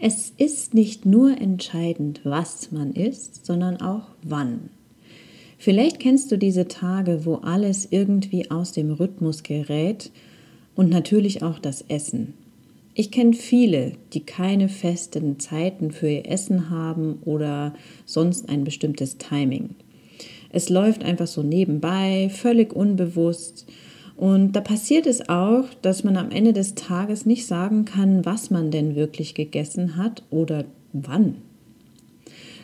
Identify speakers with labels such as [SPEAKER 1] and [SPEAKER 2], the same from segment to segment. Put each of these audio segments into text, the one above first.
[SPEAKER 1] Es ist nicht nur entscheidend, was man isst, sondern auch wann. Vielleicht kennst du diese Tage, wo alles irgendwie aus dem Rhythmus gerät und natürlich auch das Essen. Ich kenne viele, die keine festen Zeiten für ihr Essen haben oder sonst ein bestimmtes Timing. Es läuft einfach so nebenbei, völlig unbewusst. Und da passiert es auch, dass man am Ende des Tages nicht sagen kann, was man denn wirklich gegessen hat oder wann.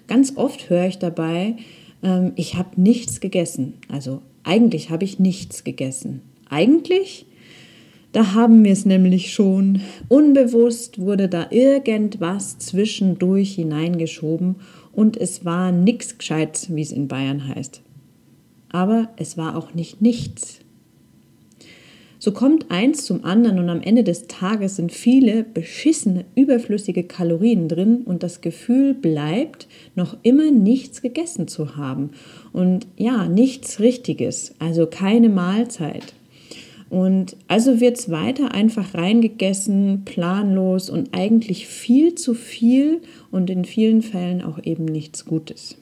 [SPEAKER 1] Ganz oft höre ich dabei, ähm, ich habe nichts gegessen. Also eigentlich habe ich nichts gegessen. Eigentlich? Da haben wir es nämlich schon. Unbewusst wurde da irgendwas zwischendurch hineingeschoben und es war nichts Gescheites, wie es in Bayern heißt. Aber es war auch nicht nichts. So kommt eins zum anderen und am Ende des Tages sind viele beschissene, überflüssige Kalorien drin und das Gefühl bleibt, noch immer nichts gegessen zu haben. Und ja, nichts Richtiges, also keine Mahlzeit. Und also wird es weiter einfach reingegessen, planlos und eigentlich viel zu viel und in vielen Fällen auch eben nichts Gutes.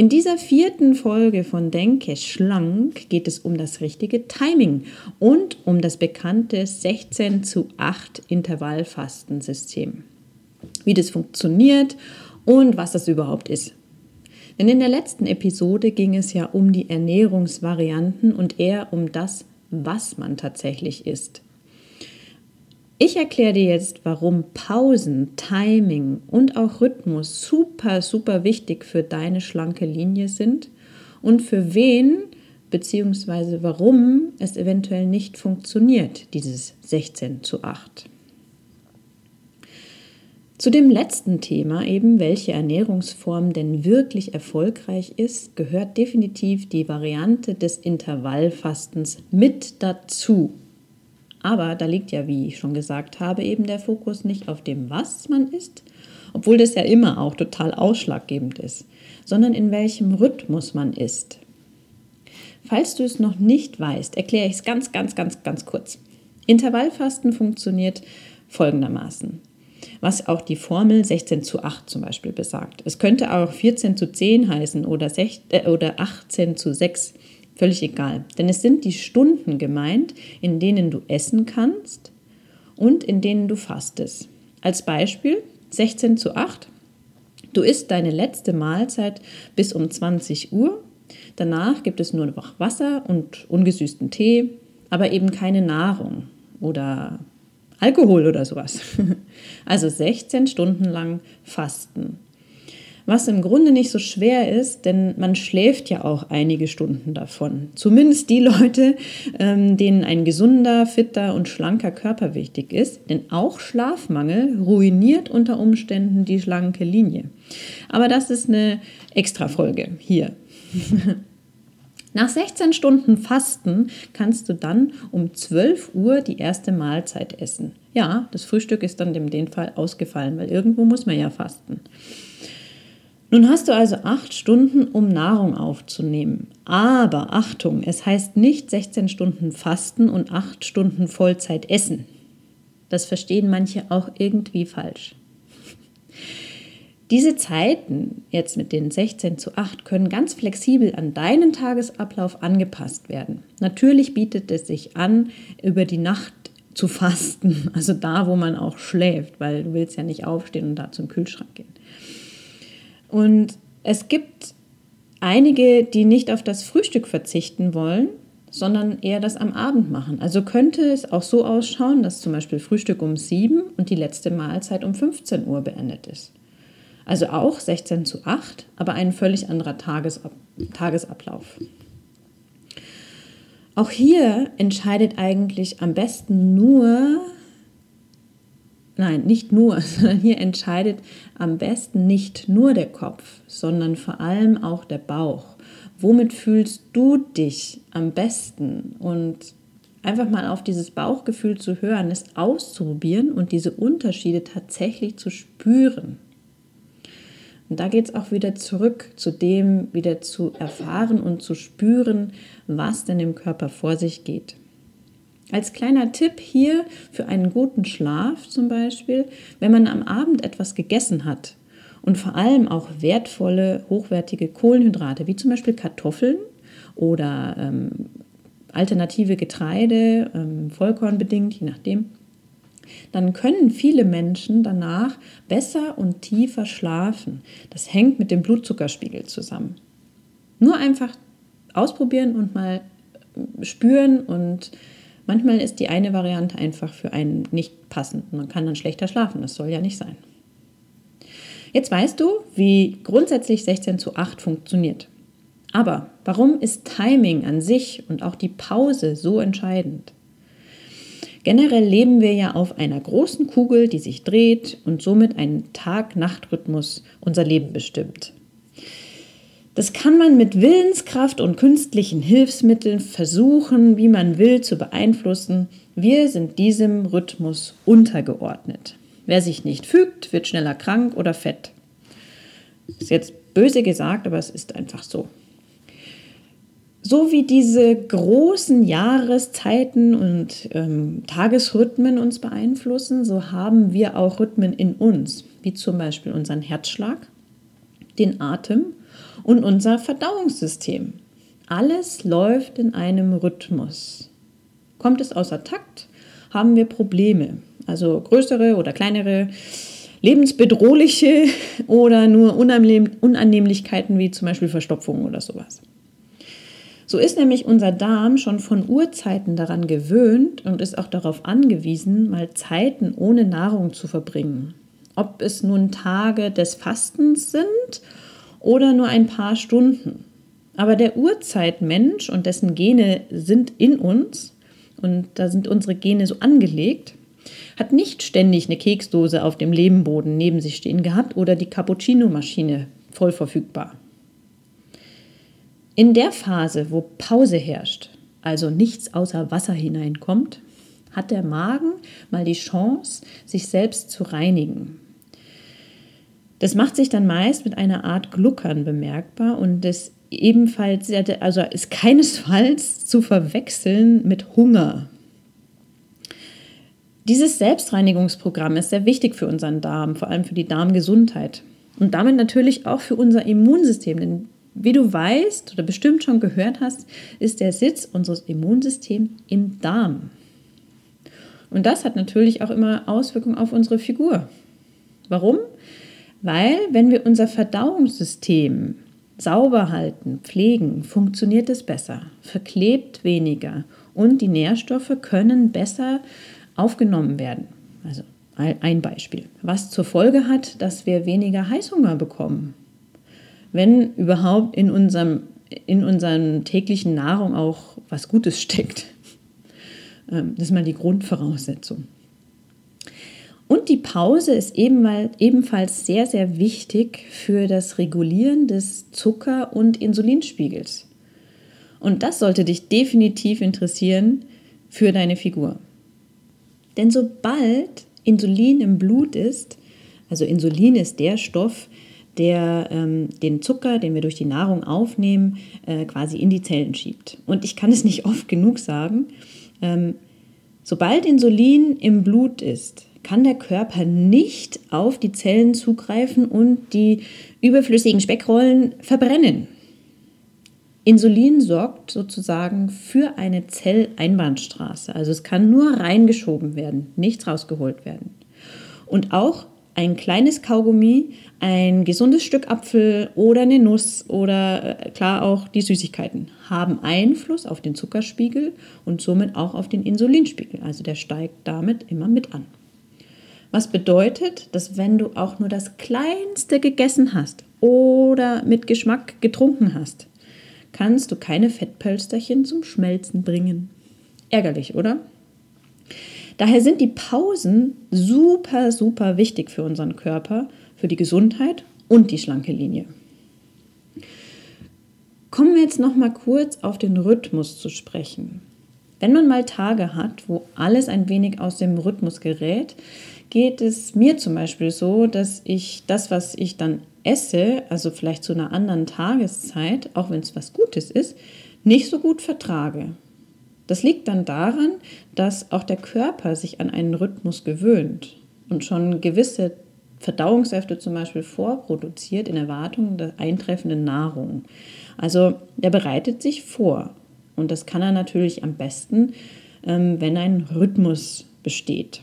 [SPEAKER 1] In dieser vierten Folge von Denke schlank geht es um das richtige Timing und um das bekannte 16 zu 8 Intervallfastensystem. Wie das funktioniert und was das überhaupt ist. Denn in der letzten Episode ging es ja um die Ernährungsvarianten und eher um das, was man tatsächlich isst. Ich erkläre dir jetzt, warum Pausen, Timing und auch Rhythmus super, super wichtig für deine schlanke Linie sind und für wen bzw. warum es eventuell nicht funktioniert, dieses 16 zu 8. Zu dem letzten Thema eben, welche Ernährungsform denn wirklich erfolgreich ist, gehört definitiv die Variante des Intervallfastens mit dazu. Aber da liegt ja, wie ich schon gesagt habe, eben der Fokus nicht auf dem, was man isst, obwohl das ja immer auch total ausschlaggebend ist, sondern in welchem Rhythmus man isst. Falls du es noch nicht weißt, erkläre ich es ganz, ganz, ganz, ganz kurz. Intervallfasten funktioniert folgendermaßen, was auch die Formel 16 zu 8 zum Beispiel besagt. Es könnte auch 14 zu 10 heißen oder, 16, äh, 18 zu 6. Völlig egal. Denn es sind die Stunden gemeint, in denen du essen kannst und in denen du fastest. Als Beispiel 16 zu 8. Du isst deine letzte Mahlzeit bis um 20 Uhr. Danach gibt es nur noch Wasser und ungesüßten Tee, aber eben keine Nahrung oder Alkohol oder sowas. Also 16 Stunden lang Fasten was im Grunde nicht so schwer ist, denn man schläft ja auch einige Stunden davon. Zumindest die Leute, ähm, denen ein gesunder, fitter und schlanker Körper wichtig ist, denn auch Schlafmangel ruiniert unter Umständen die schlanke Linie. Aber das ist eine Extra-Folge hier. Nach 16 Stunden Fasten kannst du dann um 12 Uhr die erste Mahlzeit essen. Ja, das Frühstück ist dann in dem Fall ausgefallen, weil irgendwo muss man ja fasten. Nun hast du also acht Stunden, um Nahrung aufzunehmen. Aber Achtung, es heißt nicht 16 Stunden Fasten und acht Stunden Vollzeit essen. Das verstehen manche auch irgendwie falsch. Diese Zeiten, jetzt mit den 16 zu 8, können ganz flexibel an deinen Tagesablauf angepasst werden. Natürlich bietet es sich an, über die Nacht zu fasten, also da, wo man auch schläft, weil du willst ja nicht aufstehen und da zum Kühlschrank gehen. Und es gibt einige, die nicht auf das Frühstück verzichten wollen, sondern eher das am Abend machen. Also könnte es auch so ausschauen, dass zum Beispiel Frühstück um 7 und die letzte Mahlzeit um 15 Uhr beendet ist. Also auch 16 zu 8, aber ein völlig anderer Tagesab Tagesablauf. Auch hier entscheidet eigentlich am besten nur nein, nicht nur, sondern hier entscheidet am besten nicht nur der Kopf, sondern vor allem auch der Bauch. Womit fühlst du dich am besten? Und einfach mal auf dieses Bauchgefühl zu hören, es auszuprobieren und diese Unterschiede tatsächlich zu spüren. Und da geht es auch wieder zurück zu dem, wieder zu erfahren und zu spüren, was denn im Körper vor sich geht. Als kleiner Tipp hier für einen guten Schlaf zum Beispiel, wenn man am Abend etwas gegessen hat und vor allem auch wertvolle, hochwertige Kohlenhydrate, wie zum Beispiel Kartoffeln oder ähm, alternative Getreide, ähm, Vollkornbedingt, je nachdem, dann können viele Menschen danach besser und tiefer schlafen. Das hängt mit dem Blutzuckerspiegel zusammen. Nur einfach ausprobieren und mal spüren und manchmal ist die eine Variante einfach für einen nicht passend. Man kann dann schlechter schlafen, das soll ja nicht sein. Jetzt weißt du, wie grundsätzlich 16 zu 8 funktioniert. Aber warum ist Timing an sich und auch die Pause so entscheidend? Generell leben wir ja auf einer großen Kugel, die sich dreht und somit einen Tag-Nacht-Rhythmus unser Leben bestimmt. Das kann man mit Willenskraft und künstlichen Hilfsmitteln versuchen, wie man will, zu beeinflussen. Wir sind diesem Rhythmus untergeordnet. Wer sich nicht fügt, wird schneller krank oder fett. Ist jetzt böse gesagt, aber es ist einfach so. So wie diese großen Jahreszeiten und ähm, Tagesrhythmen uns beeinflussen, so haben wir auch Rhythmen in uns, wie zum Beispiel unseren Herzschlag, den Atem und unser Verdauungssystem. Alles läuft in einem Rhythmus. Kommt es außer Takt, haben wir Probleme, also größere oder kleinere, lebensbedrohliche oder nur Unannehmlichkeiten wie zum Beispiel Verstopfung oder sowas. So ist nämlich unser Darm schon von Urzeiten daran gewöhnt und ist auch darauf angewiesen, mal Zeiten ohne Nahrung zu verbringen. Ob es nun Tage des Fastens sind oder nur ein paar Stunden. Aber der Urzeitmensch und dessen Gene sind in uns und da sind unsere Gene so angelegt, hat nicht ständig eine Keksdose auf dem Lebenboden neben sich stehen gehabt oder die Cappuccino-Maschine voll verfügbar. In der Phase, wo Pause herrscht, also nichts außer Wasser hineinkommt, hat der Magen mal die Chance, sich selbst zu reinigen. Das macht sich dann meist mit einer Art Gluckern bemerkbar und das ebenfalls, also ist keinesfalls zu verwechseln mit Hunger. Dieses Selbstreinigungsprogramm ist sehr wichtig für unseren Darm, vor allem für die Darmgesundheit und damit natürlich auch für unser Immunsystem, denn wie du weißt oder bestimmt schon gehört hast, ist der Sitz unseres Immunsystems im Darm. Und das hat natürlich auch immer Auswirkungen auf unsere Figur. Warum? Weil, wenn wir unser Verdauungssystem sauber halten, pflegen, funktioniert es besser, verklebt weniger und die Nährstoffe können besser aufgenommen werden. Also ein Beispiel, was zur Folge hat, dass wir weniger Heißhunger bekommen wenn überhaupt in unserem, in unserem täglichen Nahrung auch was Gutes steckt. Ähm, das ist mal die Grundvoraussetzung. Und die Pause ist ebenfalls sehr, sehr wichtig für das Regulieren des Zucker- und Insulinspiegels. Und das sollte dich definitiv interessieren für deine Figur. Denn sobald Insulin im Blut ist, also Insulin ist der Stoff, der ähm, den Zucker, den wir durch die Nahrung aufnehmen, äh, quasi in die Zellen schiebt. Und ich kann es nicht oft genug sagen, ähm, sobald Insulin im Blut ist, kann der Körper nicht auf die Zellen zugreifen und die überflüssigen Speckrollen verbrennen. Insulin sorgt sozusagen für eine Zelleinbahnstraße. Also es kann nur reingeschoben werden, nichts rausgeholt werden. Und auch ein kleines Kaugummi, ein gesundes Stück Apfel oder eine Nuss oder äh, klar auch die Süßigkeiten haben Einfluss auf den Zuckerspiegel und somit auch auf den Insulinspiegel. Also der steigt damit immer mit an. Was bedeutet, dass wenn du auch nur das Kleinste gegessen hast oder mit Geschmack getrunken hast, kannst du keine Fettpölsterchen zum Schmelzen bringen. Ärgerlich, oder? Daher sind die Pausen super, super wichtig für unseren Körper, für die Gesundheit und die schlanke Linie. Kommen wir jetzt noch mal kurz auf den Rhythmus zu sprechen. Wenn man mal Tage hat, wo alles ein wenig aus dem Rhythmus gerät, geht es mir zum Beispiel so, dass ich das, was ich dann esse, also vielleicht zu einer anderen Tageszeit, auch wenn es was Gutes ist, nicht so gut vertrage. Das liegt dann daran, dass auch der Körper sich an einen Rhythmus gewöhnt und schon gewisse Verdauungssäfte zum Beispiel vorproduziert in Erwartung der eintreffenden Nahrung. Also er bereitet sich vor. Und das kann er natürlich am besten, ähm, wenn ein Rhythmus besteht.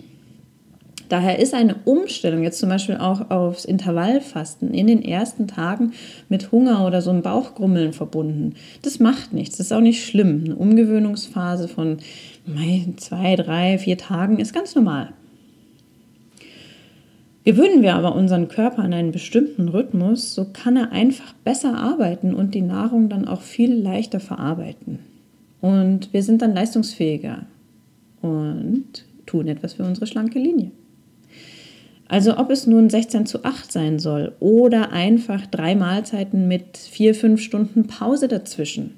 [SPEAKER 1] Daher ist eine Umstellung jetzt zum Beispiel auch aufs Intervallfasten in den ersten Tagen mit Hunger oder so einem Bauchgrummeln verbunden. Das macht nichts, das ist auch nicht schlimm. Eine Umgewöhnungsphase von zwei, drei, vier Tagen ist ganz normal. Gewöhnen wir aber unseren Körper an einen bestimmten Rhythmus, so kann er einfach besser arbeiten und die Nahrung dann auch viel leichter verarbeiten. Und wir sind dann leistungsfähiger und tun etwas für unsere schlanke Linie. Also ob es nun 16 zu 8 sein soll oder einfach drei Mahlzeiten mit vier, fünf Stunden Pause dazwischen.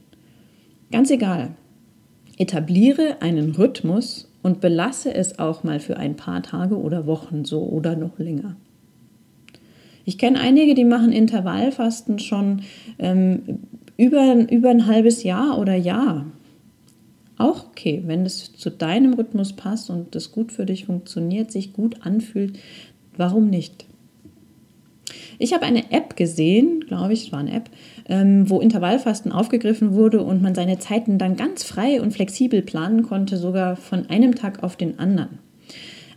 [SPEAKER 1] Ganz egal. Etabliere einen Rhythmus und belasse es auch mal für ein paar Tage oder Wochen so oder noch länger. Ich kenne einige, die machen Intervallfasten schon ähm, über, über ein halbes Jahr oder Jahr. Auch okay, wenn es zu deinem Rhythmus passt und das gut für dich funktioniert, sich gut anfühlt, Warum nicht? Ich habe eine App gesehen, glaube ich, es war eine App, ähm, wo Intervallfasten aufgegriffen wurde und man seine Zeiten dann ganz frei und flexibel planen konnte, sogar von einem Tag auf den anderen.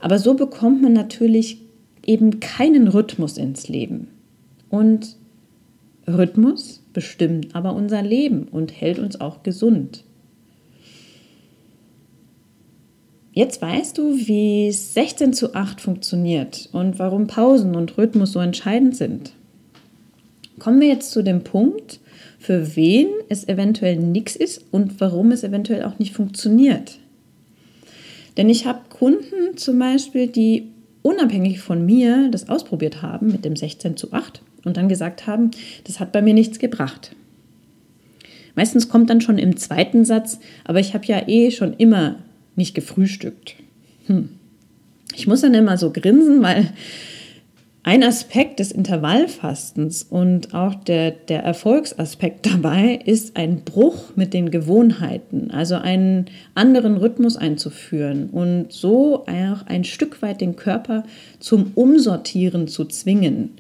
[SPEAKER 1] Aber so bekommt man natürlich eben keinen Rhythmus ins Leben. Und Rhythmus bestimmt aber unser Leben und hält uns auch gesund. Jetzt weißt du, wie 16 zu 8 funktioniert und warum Pausen und Rhythmus so entscheidend sind. Kommen wir jetzt zu dem Punkt, für wen es eventuell nichts ist und warum es eventuell auch nicht funktioniert. Denn ich habe Kunden zum Beispiel, die unabhängig von mir das ausprobiert haben mit dem 16 zu 8 und dann gesagt haben, das hat bei mir nichts gebracht. Meistens kommt dann schon im zweiten Satz, aber ich habe ja eh schon immer nicht gefrühstückt. Hm. Ich muss dann immer so grinsen, weil ein Aspekt des Intervallfastens und auch der, der Erfolgsaspekt dabei ist ein Bruch mit den Gewohnheiten, also einen anderen Rhythmus einzuführen und so auch ein Stück weit den Körper zum Umsortieren zu zwingen.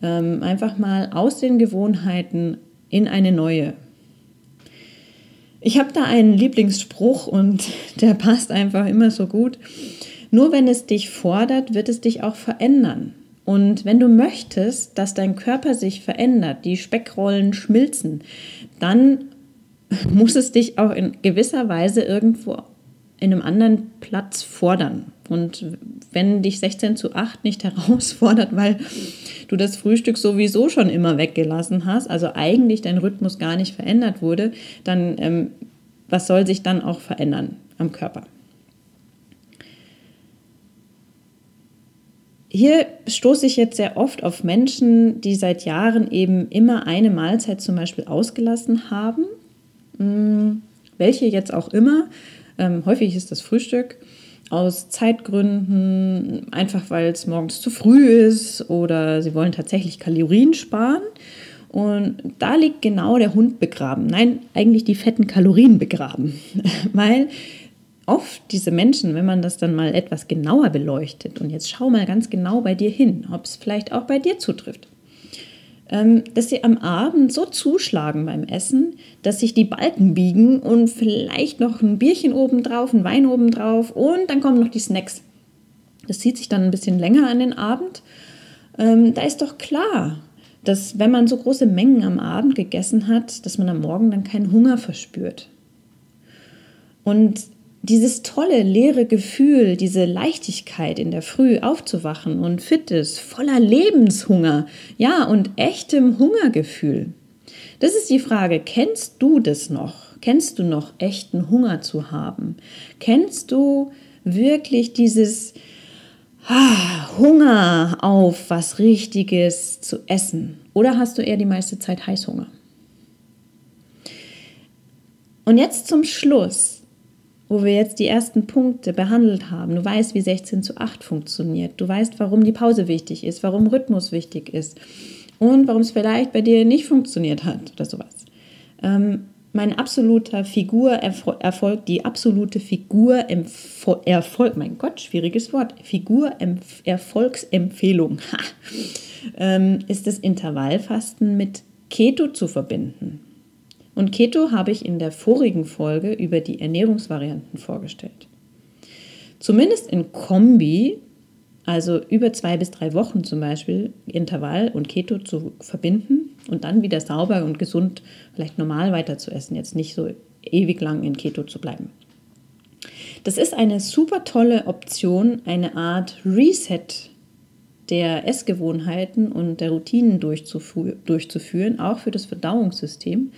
[SPEAKER 1] Ähm, einfach mal aus den Gewohnheiten in eine neue. Ich habe da einen Lieblingsspruch und der passt einfach immer so gut. Nur wenn es dich fordert, wird es dich auch verändern. Und wenn du möchtest, dass dein Körper sich verändert, die Speckrollen schmilzen, dann muss es dich auch in gewisser Weise irgendwo in einem anderen Platz fordern. Und wenn dich 16 zu 8 nicht herausfordert, weil du das Frühstück sowieso schon immer weggelassen hast, also eigentlich dein Rhythmus gar nicht verändert wurde, dann ähm, was soll sich dann auch verändern am Körper? Hier stoße ich jetzt sehr oft auf Menschen, die seit Jahren eben immer eine Mahlzeit zum Beispiel ausgelassen haben, hm, welche jetzt auch immer. Ähm, häufig ist das Frühstück aus Zeitgründen, einfach weil es morgens zu früh ist oder sie wollen tatsächlich Kalorien sparen. Und da liegt genau der Hund begraben. Nein, eigentlich die fetten Kalorien begraben. weil oft diese Menschen, wenn man das dann mal etwas genauer beleuchtet, und jetzt schau mal ganz genau bei dir hin, ob es vielleicht auch bei dir zutrifft, dass sie am Abend so zuschlagen beim Essen, dass sich die Balken biegen und vielleicht noch ein Bierchen obendrauf, ein Wein obendrauf und dann kommen noch die Snacks. Das zieht sich dann ein bisschen länger an den Abend. Ähm, da ist doch klar, dass wenn man so große Mengen am Abend gegessen hat, dass man am Morgen dann keinen Hunger verspürt. Und dieses tolle, leere Gefühl, diese Leichtigkeit in der Früh aufzuwachen und fit ist, voller Lebenshunger, ja, und echtem Hungergefühl. Das ist die Frage, kennst du das noch? Kennst du noch echten Hunger zu haben? Kennst du wirklich dieses ah, Hunger auf was Richtiges zu essen? Oder hast du eher die meiste Zeit Heißhunger? Und jetzt zum Schluss, wo wir jetzt die ersten Punkte behandelt haben. Du weißt, wie 16 zu 8 funktioniert. Du weißt, warum die Pause wichtig ist, warum Rhythmus wichtig ist und warum es vielleicht bei dir nicht funktioniert hat oder sowas. Ähm, mein absoluter Figurerfolg, die absolute Figurerfolg, mein Gott, schwieriges Wort, Figurerfolgsempfehlung ähm, ist das Intervallfasten mit Keto zu verbinden. Und Keto habe ich in der vorigen Folge über die Ernährungsvarianten vorgestellt. Zumindest in Kombi, also über zwei bis drei Wochen zum Beispiel, Intervall und Keto zu verbinden und dann wieder sauber und gesund, vielleicht normal weiter zu essen, jetzt nicht so ewig lang in Keto zu bleiben. Das ist eine super tolle Option, eine Art Reset der Essgewohnheiten und der Routinen durchzuführen, auch für das Verdauungssystem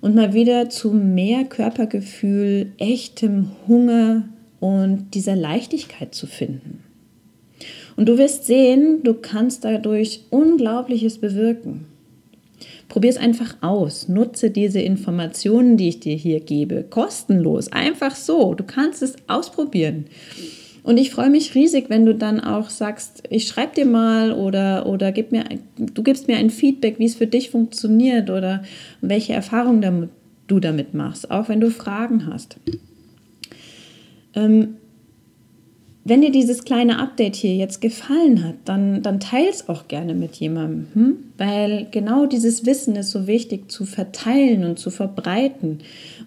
[SPEAKER 1] und mal wieder zu mehr Körpergefühl, echtem Hunger und dieser Leichtigkeit zu finden. Und du wirst sehen, du kannst dadurch Unglaubliches bewirken. Probier es einfach aus. Nutze diese Informationen, die ich dir hier gebe, kostenlos, einfach so. Du kannst es ausprobieren. Und ich freue mich riesig, wenn du dann auch sagst, ich schreibe dir mal oder, oder gib mir, du gibst mir ein Feedback, wie es für dich funktioniert oder welche Erfahrungen du damit machst, auch wenn du Fragen hast. Ähm, wenn dir dieses kleine Update hier jetzt gefallen hat, dann, dann teil es auch gerne mit jemandem, hm? weil genau dieses Wissen ist so wichtig zu verteilen und zu verbreiten.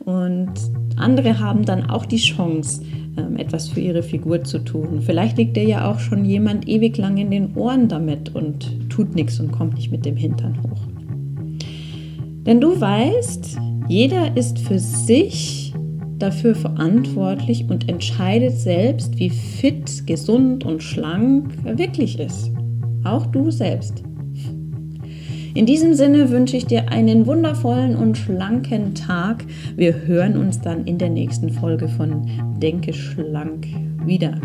[SPEAKER 1] Und andere haben dann auch die Chance, etwas für ihre Figur zu tun. Vielleicht liegt dir ja auch schon jemand ewig lang in den Ohren damit und tut nichts und kommt nicht mit dem Hintern hoch. Denn du weißt, jeder ist für sich dafür verantwortlich und entscheidet selbst, wie fit, gesund und schlank er wirklich ist. Auch du selbst. In diesem Sinne wünsche ich dir einen wundervollen und schlanken Tag. Wir hören uns dann in der nächsten Folge von Denke schlank wieder.